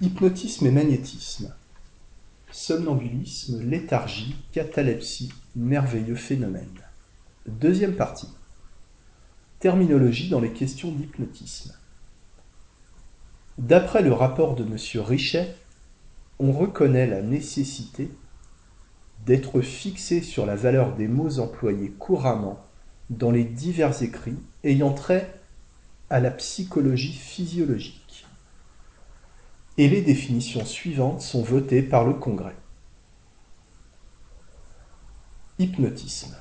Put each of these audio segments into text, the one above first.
Hypnotisme et magnétisme. Somnambulisme, léthargie, catalepsie, merveilleux phénomène. Deuxième partie. Terminologie dans les questions d'hypnotisme. D'après le rapport de M. Richet, on reconnaît la nécessité d'être fixé sur la valeur des mots employés couramment dans les divers écrits ayant trait à la psychologie physiologique. Et les définitions suivantes sont votées par le Congrès. Hypnotisme.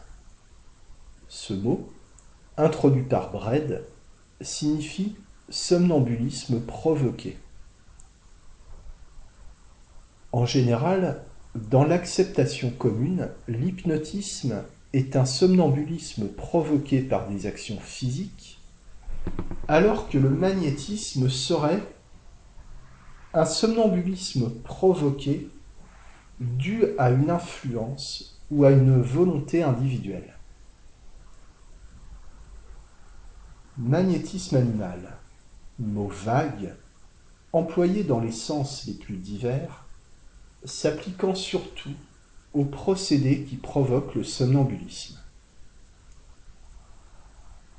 Ce mot, introduit par Bredd, signifie somnambulisme provoqué. En général, dans l'acceptation commune, l'hypnotisme est un somnambulisme provoqué par des actions physiques, alors que le magnétisme serait un somnambulisme provoqué dû à une influence ou à une volonté individuelle. Magnétisme animal, mot vague, employé dans les sens les plus divers, s'appliquant surtout aux procédés qui provoquent le somnambulisme.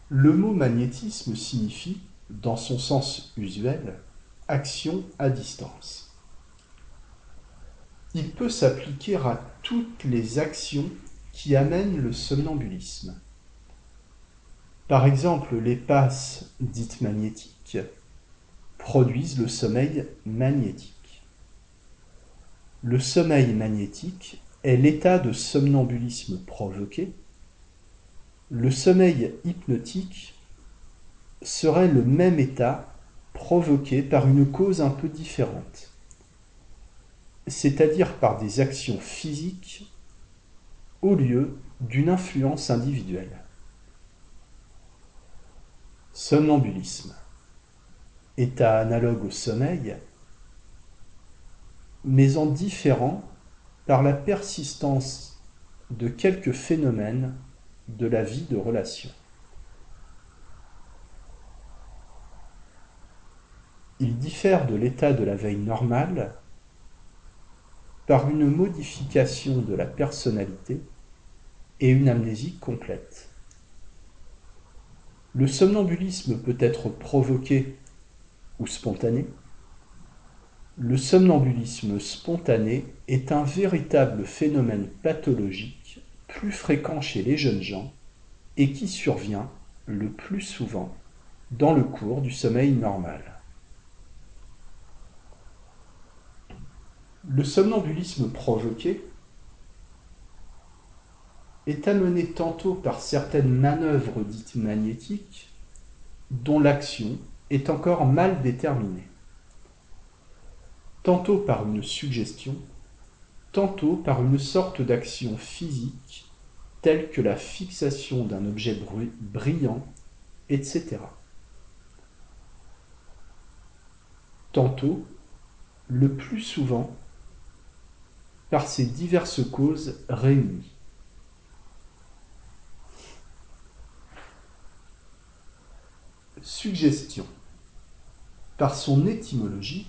Le mot magnétisme signifie, dans son sens usuel, action à distance. Il peut s'appliquer à toutes les actions qui amènent le somnambulisme. Par exemple, les passes dites magnétiques produisent le sommeil magnétique. Le sommeil magnétique est l'état de somnambulisme provoqué. Le sommeil hypnotique serait le même état provoqué par une cause un peu différente, c'est-à-dire par des actions physiques au lieu d'une influence individuelle. Somnambulisme. État analogue au sommeil, mais en différent par la persistance de quelques phénomènes de la vie de relation. Il diffère de l'état de la veille normale par une modification de la personnalité et une amnésie complète. Le somnambulisme peut être provoqué ou spontané, le somnambulisme spontané est un véritable phénomène pathologique plus fréquent chez les jeunes gens et qui survient le plus souvent dans le cours du sommeil normal. Le somnambulisme provoqué est amené tantôt par certaines manœuvres dites magnétiques dont l'action est encore mal déterminée tantôt par une suggestion, tantôt par une sorte d'action physique telle que la fixation d'un objet brillant, etc. Tantôt, le plus souvent, par ces diverses causes réunies. Suggestion. Par son étymologie,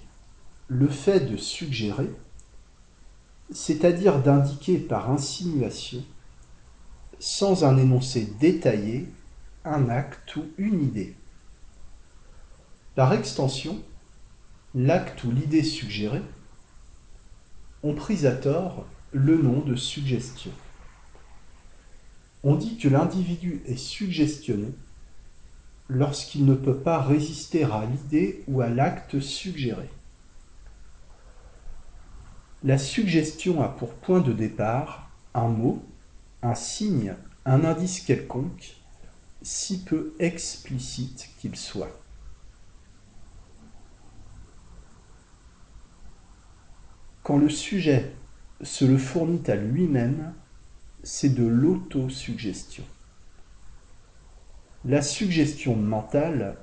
le fait de suggérer, c'est-à-dire d'indiquer par insinuation, sans un énoncé détaillé, un acte ou une idée. Par extension, l'acte ou l'idée suggérée ont pris à tort le nom de suggestion. On dit que l'individu est suggestionné lorsqu'il ne peut pas résister à l'idée ou à l'acte suggéré. La suggestion a pour point de départ un mot, un signe, un indice quelconque, si peu explicite qu'il soit. Quand le sujet se le fournit à lui-même, c'est de l'autosuggestion. La suggestion mentale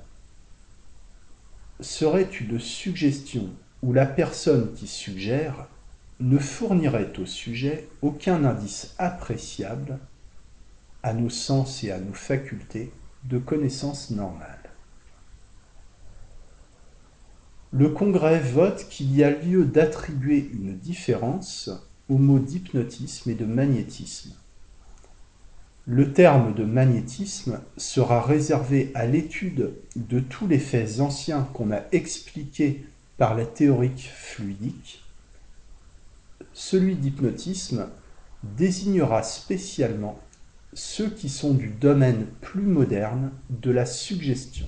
serait une suggestion où la personne qui suggère ne fournirait au sujet aucun indice appréciable à nos sens et à nos facultés de connaissance normale. Le Congrès vote qu'il y a lieu d'attribuer une différence aux mots d'hypnotisme et de magnétisme. Le terme de magnétisme sera réservé à l'étude de tous les faits anciens qu'on a expliqués par la théorique fluidique. Celui d'hypnotisme désignera spécialement ceux qui sont du domaine plus moderne de la suggestion.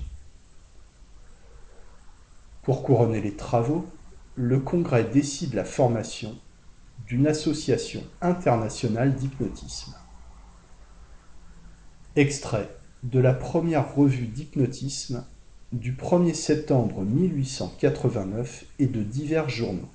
Pour couronner les travaux, le Congrès décide la formation d'une association internationale d'hypnotisme. Extrait de la première revue d'hypnotisme du 1er septembre 1889 et de divers journaux.